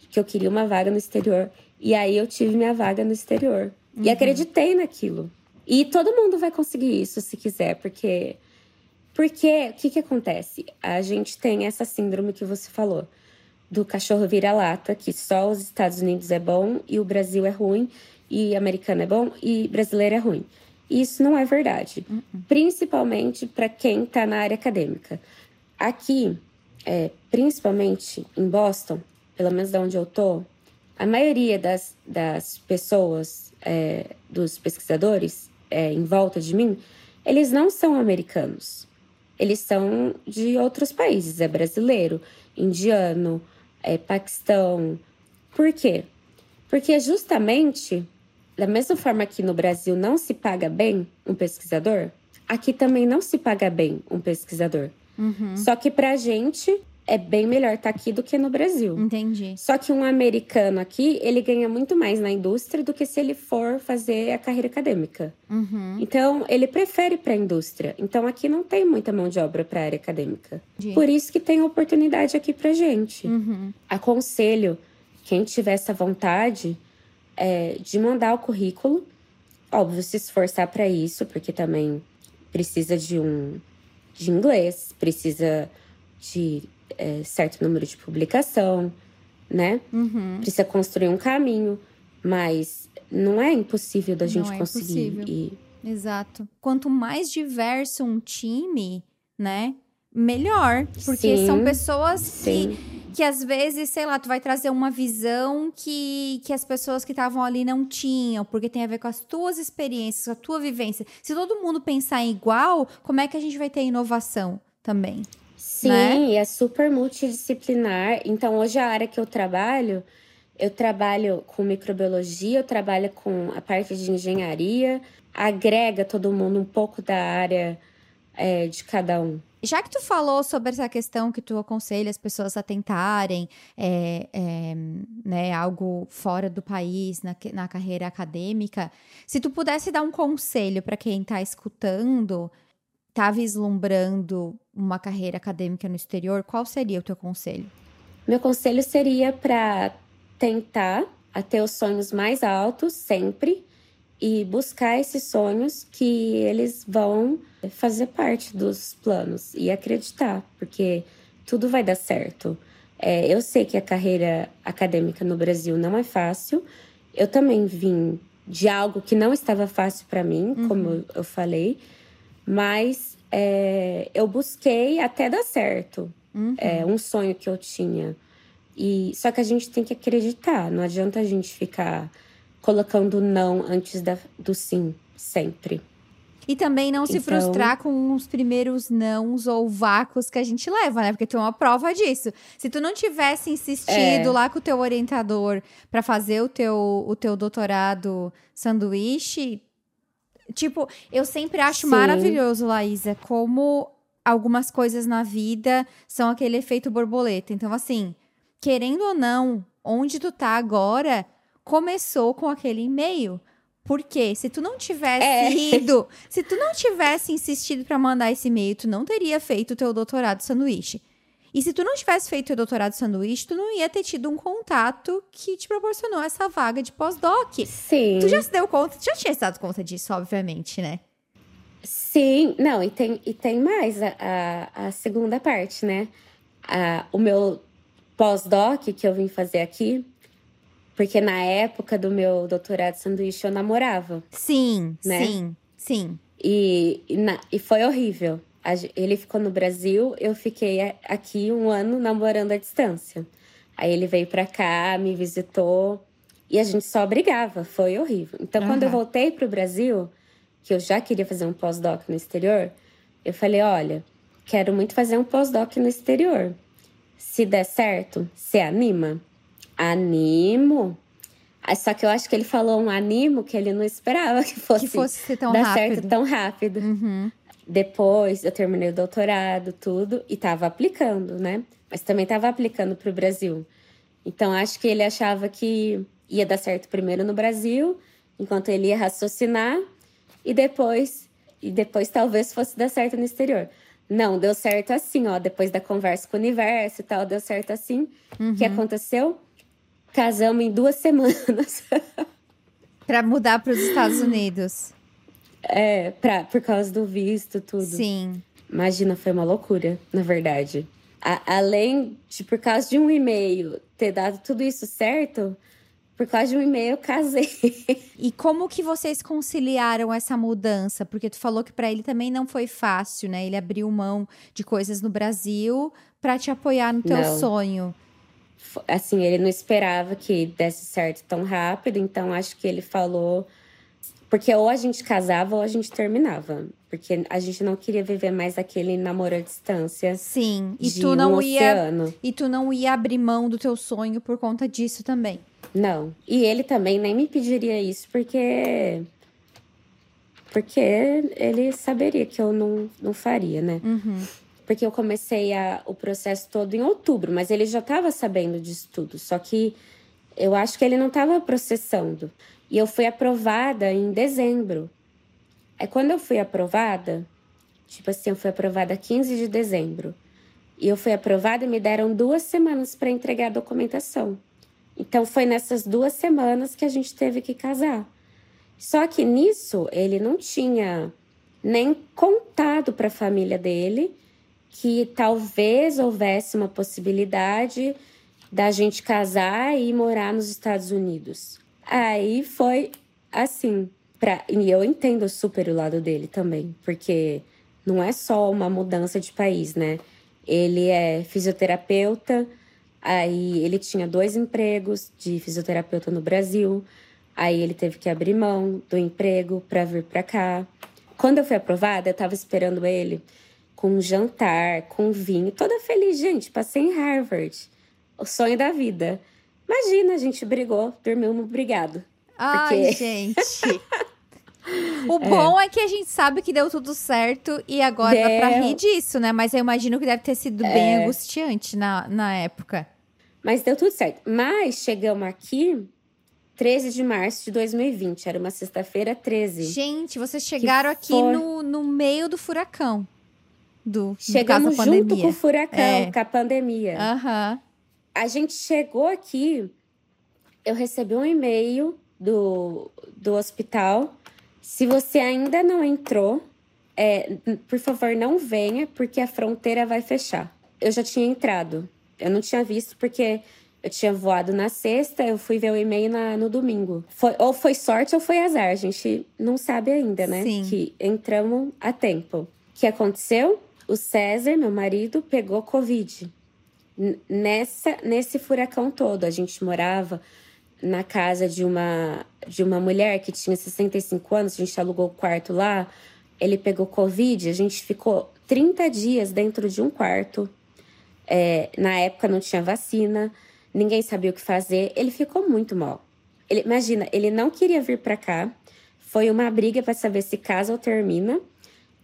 S2: Que eu queria uma vaga no exterior. E aí eu tive minha vaga no exterior. Uhum. E acreditei naquilo. E todo mundo vai conseguir isso se quiser, porque. Porque o que, que acontece? A gente tem essa síndrome que você falou, do cachorro vira-lata, que só os Estados Unidos é bom e o Brasil é ruim, e americano é bom e brasileiro é ruim. Isso não é verdade, uh -uh. principalmente para quem está na área acadêmica. Aqui, é, principalmente em Boston, pelo menos da onde eu tô, a maioria das, das pessoas, é, dos pesquisadores é, em volta de mim, eles não são americanos. Eles são de outros países, é brasileiro, indiano, é paquistão. Por quê? Porque justamente da mesma forma que no Brasil não se paga bem um pesquisador, aqui também não se paga bem um pesquisador. Uhum. Só que pra gente é bem melhor estar tá aqui do que no Brasil.
S1: Entendi.
S2: Só que um americano aqui, ele ganha muito mais na indústria do que se ele for fazer a carreira acadêmica. Uhum. Então, ele prefere para a indústria. Então, aqui não tem muita mão de obra para a área acadêmica. Entendi. Por isso que tem oportunidade aqui pra gente. Uhum. Aconselho quem tiver essa vontade é, de mandar o currículo. Óbvio, se esforçar para isso, porque também precisa de um de inglês, precisa de é, certo número de publicação, né? Uhum. Precisa construir um caminho, mas não é impossível da gente é conseguir. E...
S1: Exato. Quanto mais diverso um time, né? Melhor. Porque sim, são pessoas sim. que que às vezes, sei lá, tu vai trazer uma visão que, que as pessoas que estavam ali não tinham, porque tem a ver com as tuas experiências, com a tua vivência. Se todo mundo pensar igual, como é que a gente vai ter inovação também?
S2: Sim, né? é super multidisciplinar. Então, hoje a área que eu trabalho, eu trabalho com microbiologia, eu trabalho com a parte de engenharia, agrega todo mundo um pouco da área é, de cada um.
S1: Já que tu falou sobre essa questão que tu aconselha as pessoas a tentarem é, é, né, algo fora do país na, na carreira acadêmica, se tu pudesse dar um conselho para quem está escutando, está vislumbrando uma carreira acadêmica no exterior, qual seria o teu conselho?
S2: Meu conselho seria para tentar a ter os sonhos mais altos sempre e buscar esses sonhos que eles vão fazer parte dos planos e acreditar, porque tudo vai dar certo. É, eu sei que a carreira acadêmica no Brasil não é fácil. Eu também vim de algo que não estava fácil para mim, uhum. como eu falei, mas é, eu busquei até dar certo. Uhum. É um sonho que eu tinha. E só que a gente tem que acreditar. Não adianta a gente ficar colocando não antes da, do sim, sempre.
S1: E também não se
S2: Então-
S1: frustrar com os primeiros nãos ou vácuos que a gente leva, né? Porque tu é uma prova disso. Se tu não tivesse insistido
S2: É.
S1: lá com o teu orientador pra fazer o teu, o teu doutorado sanduíche, tipo, eu sempre acho
S2: Sim.
S1: maravilhoso, Laísa, como algumas coisas na vida são aquele efeito borboleta. Então, assim, querendo ou não, onde tu tá agora começou com aquele e-mail. Porque se tu não tivesse
S2: É.
S1: ido, se tu não tivesse insistido pra mandar esse e-mail, tu não teria feito o teu doutorado sanduíche. E se tu não tivesse feito o teu doutorado sanduíche, tu não ia ter tido um contato que te proporcionou essa vaga de pós-doc.
S2: Sim.
S1: Tu já se deu conta? Tu já tinha se dado conta disso, obviamente, né?
S2: Sim, não, e tem, e tem mais a, a, a segunda parte, né? A, o meu pós-doc que eu vim fazer aqui, porque na época do meu doutorado de sanduíche eu namorava.
S1: Sim,
S2: Né?
S1: sim, sim.
S2: E, e, na- e foi horrível. Ele ficou no Brasil, eu fiquei aqui um ano namorando à distância. Aí ele veio pra cá, me visitou e a gente só brigava, foi horrível. Então, quando eu voltei pro Brasil, que eu já queria fazer um pós-doc no exterior, eu falei: olha, quero muito fazer um pós-doc no exterior. Se der certo, você anima? Animo. Ah, Só que eu acho que ele falou um animo que ele não esperava que fosse,
S1: Que fosse tão
S2: dar
S1: rápido.
S2: certo tão rápido.
S1: Uhum.
S2: Depois eu terminei o doutorado, tudo, e tava aplicando, né? Mas também tava aplicando pro Brasil. Então acho que ele achava que ia dar certo primeiro no Brasil, enquanto ele ia raciocinar, e depois, e depois talvez fosse dar certo no exterior. Não, deu certo assim, ó. Depois da conversa com o universo e tal, deu certo assim. O que aconteceu? Casamos em duas semanas.
S1: Pra mudar pros Estados Unidos.
S2: é, pra, por causa do visto, tudo.
S1: Sim.
S2: Imagina, foi uma loucura, na verdade. A- além de, por causa de um e-mail, ter dado tudo isso certo, por causa de um e-mail eu casei.
S1: E como que vocês conciliaram essa mudança? Porque tu falou que pra ele também não foi fácil, né? Ele abriu mão de coisas no Brasil pra te apoiar no teu
S2: Não.
S1: sonho.
S2: Assim, ele não esperava que desse certo tão rápido, então acho que ele falou. Porque ou a gente casava ou a gente terminava. Porque a gente não queria viver mais aquele namoro à distância.
S1: Sim. E tu não
S2: um
S1: ia
S2: oceano.
S1: e tu não ia abrir mão do teu sonho por conta disso também.
S2: Não. E ele também nem me pediria isso, porque. Porque ele saberia que eu não, não faria, né?
S1: Uhum.
S2: Porque eu comecei a- o processo todo em outubro, mas ele já estava sabendo disso tudo. Só que eu acho que ele não estava processando. E eu fui aprovada em dezembro. Aí quando eu fui aprovada, tipo assim, eu fui aprovada 15 de dezembro. E eu fui aprovada e me deram duas semanas para entregar a documentação. Então foi nessas duas semanas que a gente teve que casar. Só que nisso ele não tinha nem contado para a família dele que talvez houvesse uma possibilidade da gente casar e morar nos Estados Unidos. Aí foi assim, pra, e eu entendo super o lado dele também, porque não é só uma mudança de país, né? Ele é fisioterapeuta, aí ele tinha dois empregos de fisioterapeuta no Brasil, aí ele teve que abrir mão do emprego para vir para cá. Quando eu fui aprovada, eu tava esperando ele com jantar, com vinho, toda feliz, gente, passei em Harvard. O sonho da vida. Imagina, a gente brigou, dormiu no brigado.
S1: Ai,
S2: Porque-
S1: gente. O bom é que a gente sabe que deu tudo certo e agora dá pra
S2: Deu.
S1: rir disso, né? Mas eu imagino que deve ter sido bem
S2: É.
S1: angustiante na, na época.
S2: Mas deu tudo certo. Mas chegamos aqui 13 de março de 2020, era uma sexta-feira 13.
S1: Gente, vocês chegaram aqui
S2: foi?
S1: no, no meio do furacão. Do,
S2: Chegamos
S1: caso,
S2: junto com o furacão,
S1: É.
S2: com a pandemia.
S1: Aham.
S2: A gente chegou aqui, eu recebi um e-mail do, do hospital. Se você ainda não entrou, é, por favor, não venha, porque a fronteira vai fechar. Eu já tinha entrado. Eu não tinha visto, porque eu tinha voado na sexta, eu fui ver o e-mail na- no domingo. Foi, ou foi sorte ou foi azar, a gente não sabe ainda, né?
S1: Sim.
S2: Que entramos a tempo. O que aconteceu? O César, meu marido, pegou Covid. Nessa, nesse furacão todo, a gente morava na casa de uma, de uma mulher que tinha 65 anos, a gente alugou o quarto lá ele pegou Covid, a gente ficou 30 dias dentro de um quarto. É, na época não tinha vacina, ninguém sabia o que fazer. Ele ficou muito mal. Ele, imagina, ele não queria vir para cá. Foi uma briga para saber se casa ou termina.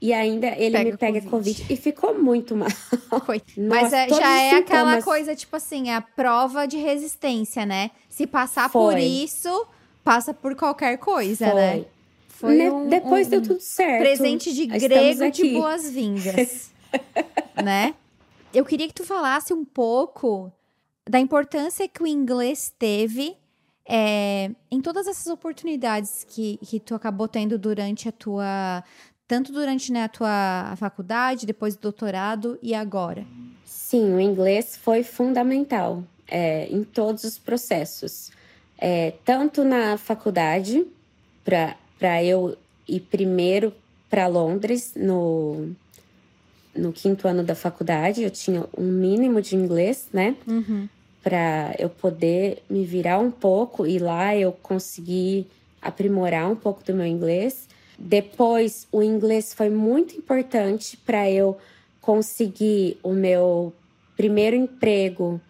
S2: E ainda ele pega me pega COVID. COVID. e ficou muito mal.
S1: Mas é, já é aquela coisa, tipo assim, a prova de resistência, né? Se passar Foi. por isso, passa por qualquer coisa,
S2: Foi.
S1: né?
S2: Foi ne um, Depois um deu tudo certo.
S1: Presente de grego de boas-vindas, né? Eu queria que tu falasse um pouco da importância que o inglês teve é, em todas essas oportunidades que, que tu acabou tendo durante a tua tanto durante né, a tua faculdade, depois do doutorado e agora?
S2: Sim, o inglês foi fundamental é, em todos os processos. É, tanto na faculdade, para eu ir primeiro para Londres, no, no quinto ano da faculdade, eu tinha um mínimo de inglês, né?
S1: Uhum.
S2: Para eu poder me virar um pouco e lá eu consegui aprimorar um pouco do meu inglês. Depois, o inglês foi muito importante para eu conseguir o meu primeiro emprego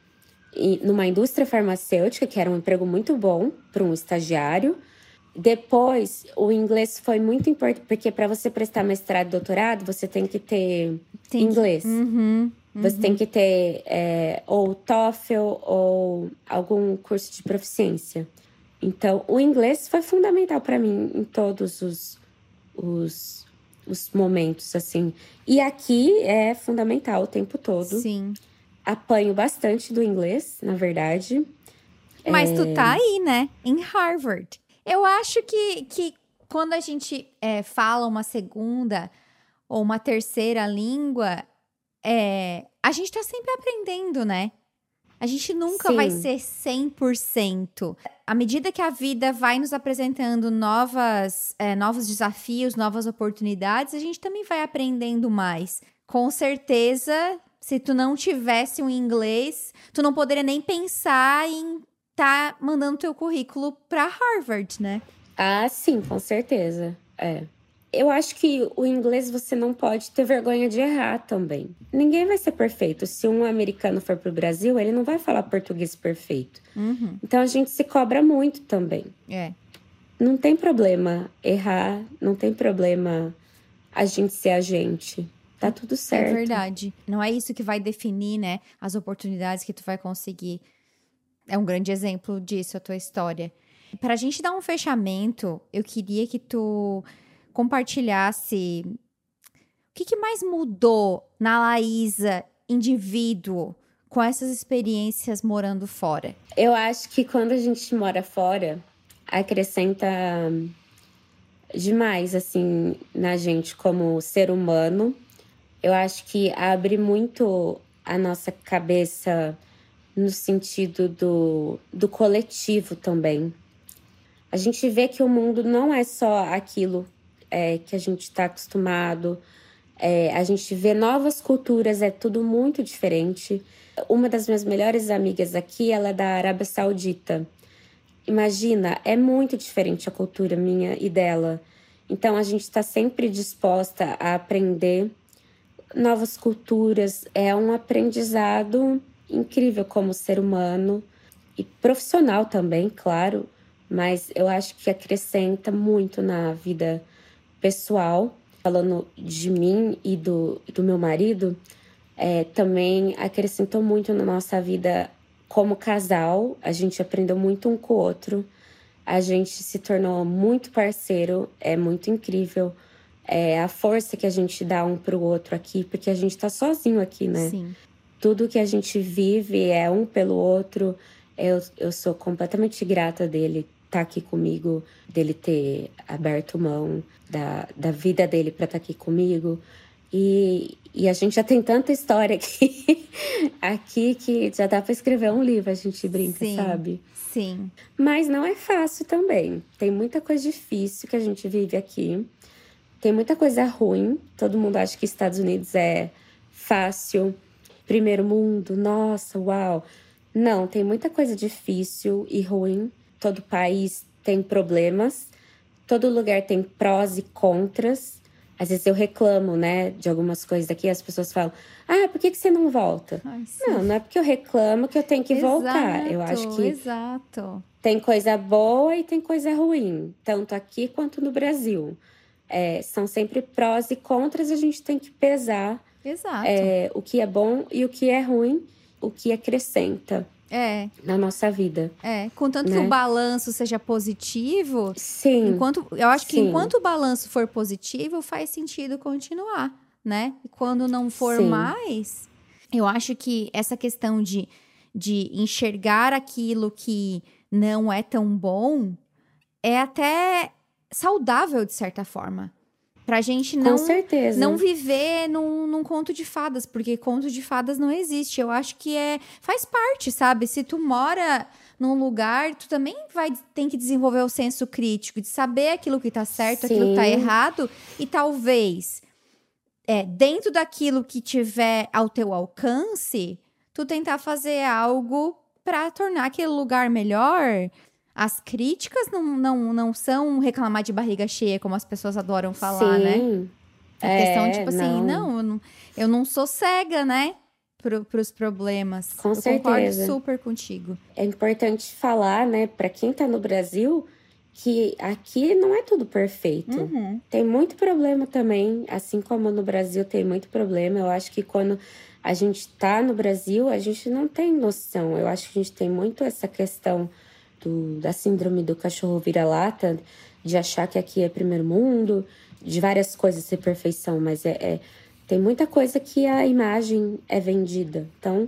S2: numa indústria farmacêutica, que era um emprego muito bom para um estagiário. Depois, o inglês foi muito importante, porque para você prestar mestrado e doutorado, você tem que ter tem inglês.
S1: Uhum,
S2: uhum. Você tem que ter é, ou TOEFL ou algum curso de proficiência. Então, o inglês foi fundamental para mim em todos os, os, os momentos, assim. E aqui é fundamental o tempo todo.
S1: Sim.
S2: Apanho bastante do inglês, na verdade.
S1: Mas é... tu tá aí, né? Em Harvard. Eu acho que, que quando a gente é, fala uma segunda ou uma terceira língua, é, a gente tá sempre aprendendo, né? A gente nunca Sim. vai ser 100%. À medida que a vida vai nos apresentando novas, é, novos desafios, novas oportunidades, a gente também vai aprendendo mais. Com certeza, se tu não tivesse um inglês, tu não poderia nem pensar em estar tá mandando teu currículo para Harvard, né?
S2: Ah, sim, com certeza. É eu acho que o inglês você não pode ter vergonha de errar também. Ninguém vai ser perfeito. Se um americano for para o Brasil, ele não vai falar português perfeito.
S1: Uhum.
S2: Então a gente se cobra muito também.
S1: É.
S2: Não tem problema errar, não tem problema a gente ser a gente. Tá tudo é certo.
S1: É verdade. Não é isso que vai definir, né, as oportunidades que tu vai conseguir. É um grande exemplo disso a tua história. Para a gente dar um fechamento, eu queria que tu compartilhasse o que, que mais mudou na Laísa, indivíduo, com essas experiências morando fora?
S2: Eu acho que quando a gente mora fora, acrescenta demais, assim, na gente como ser humano. Eu acho que abre muito a nossa cabeça no sentido do, do coletivo também. A gente vê que o mundo não é só aquilo é, que a gente está acostumado. É, a gente vê novas culturas, é tudo muito diferente. Uma das minhas melhores amigas aqui, ela é da Arábia Saudita. Imagina, é muito diferente a cultura minha e dela. Então a gente está sempre disposta a aprender novas culturas. É um aprendizado incrível como ser humano e profissional também, claro. Mas eu acho que acrescenta muito na vida pessoal, falando de mim e do, do meu marido, é, também acrescentou muito na nossa vida como casal. A gente aprendeu muito um com o outro. A gente se tornou muito parceiro, é muito incrível. É a força que a gente dá um pro outro aqui, porque a gente tá sozinho aqui, né?
S1: Sim.
S2: Tudo que a gente vive é um pelo outro. Eu, eu sou completamente grata dele tá aqui comigo, dele ter aberto mão da, da vida dele para estar tá aqui comigo. E, e a gente já tem tanta história aqui, aqui que já dá para escrever um livro, a gente brinca,
S1: sim,
S2: sabe?
S1: Sim.
S2: Mas não é fácil também. Tem muita coisa difícil que a gente vive aqui. Tem muita coisa ruim. Todo mundo acha que Estados Unidos é fácil, primeiro mundo, nossa, uau. Não, tem muita coisa difícil e ruim. Todo país tem problemas, todo lugar tem prós e contras, às vezes eu reclamo, né, de algumas coisas daqui, as pessoas falam: "Ah, por que que você não volta?". Ai, não, não é porque eu reclamo que eu tenho que exato, voltar. Eu acho que
S1: Exato.
S2: Tem coisa boa e tem coisa ruim, tanto aqui quanto no Brasil. É, são sempre prós e contras, a gente tem que pesar. É, o que é bom e o que é ruim, o que acrescenta.
S1: É.
S2: Na nossa vida.
S1: É. Contanto né? que o balanço seja positivo.
S2: Sim.
S1: Enquanto, eu acho que sim. enquanto o balanço for positivo, faz sentido continuar, né? E quando não for sim. mais, eu acho que essa questão de, de enxergar aquilo que não é tão bom é até saudável de certa forma. Pra gente não, não viver num, num conto de fadas, porque conto de fadas não existe. Eu acho que é faz parte, sabe? Se tu mora num lugar, tu também vai tem que desenvolver o senso crítico de saber aquilo que tá certo, Sim. aquilo que tá errado e talvez é, dentro daquilo que tiver ao teu alcance, tu tentar fazer algo para tornar aquele lugar melhor, as críticas não, não, não são reclamar de barriga cheia, como as pessoas adoram falar, né? Sim. né? A é, questão, tipo assim, não, eu não, eu não sou cega, né? Para os problemas.
S2: Com
S1: eu
S2: certeza.
S1: concordo super contigo.
S2: É importante falar, né, para quem tá no Brasil, que aqui não é tudo perfeito.
S1: Uhum.
S2: Tem muito problema também, assim como no Brasil tem muito problema. Eu acho que quando a gente tá no Brasil, a gente não tem noção. Eu acho que a gente tem muito essa questão do, da síndrome do cachorro vira-lata, de achar que aqui é primeiro mundo, de várias coisas ser perfeição, mas é, é, tem muita coisa que a imagem é vendida. Então,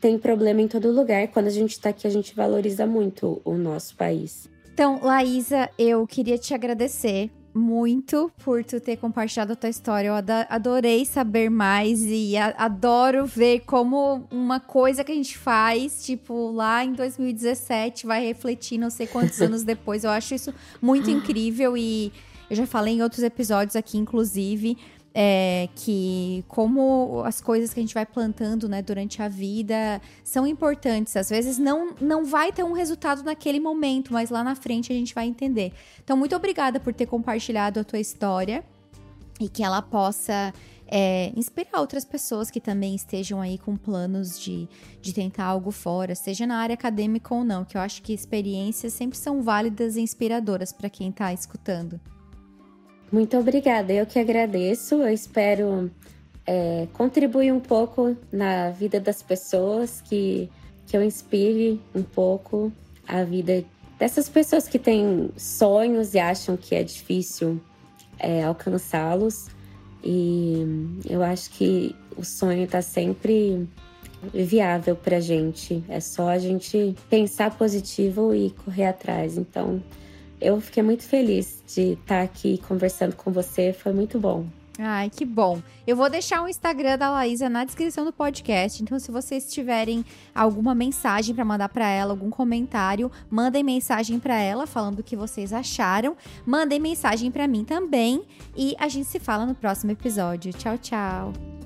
S2: tem problema em todo lugar. Quando a gente está aqui, a gente valoriza muito o nosso país.
S1: Então, Laísa, eu queria te agradecer muito por tu ter compartilhado a tua história. Eu adorei saber mais e adoro ver como uma coisa que a gente faz, tipo, lá em 2017, vai refletir não sei quantos anos depois. Eu acho isso muito incrível e eu já falei em outros episódios aqui, inclusive é, que como as coisas que a gente vai plantando né, durante a vida são importantes. Às vezes não, não vai ter um resultado naquele momento, mas lá na frente a gente vai entender. Então, muito obrigada por ter compartilhado a tua história e que ela possa é, inspirar outras pessoas que também estejam aí com planos de, de tentar algo fora, seja na área acadêmica ou não, que eu acho que experiências sempre são válidas e inspiradoras para quem está escutando.
S2: Muito obrigada, eu que agradeço. Eu espero é, contribuir um pouco na vida das pessoas, que, que eu inspire um pouco a vida dessas pessoas que têm sonhos e acham que é difícil é, alcançá-los. E eu acho que o sonho está sempre viável para gente. É só a gente pensar positivo e correr atrás. Então, eu fiquei muito feliz de estar aqui conversando com você, foi muito bom.
S1: Ai, que bom. Eu vou deixar o Instagram da Laísa na descrição do podcast. Então, se vocês tiverem alguma mensagem para mandar para ela, algum comentário, mandem mensagem para ela falando o que vocês acharam. Mandem mensagem para mim também. E a gente se fala no próximo episódio. Tchau, tchau.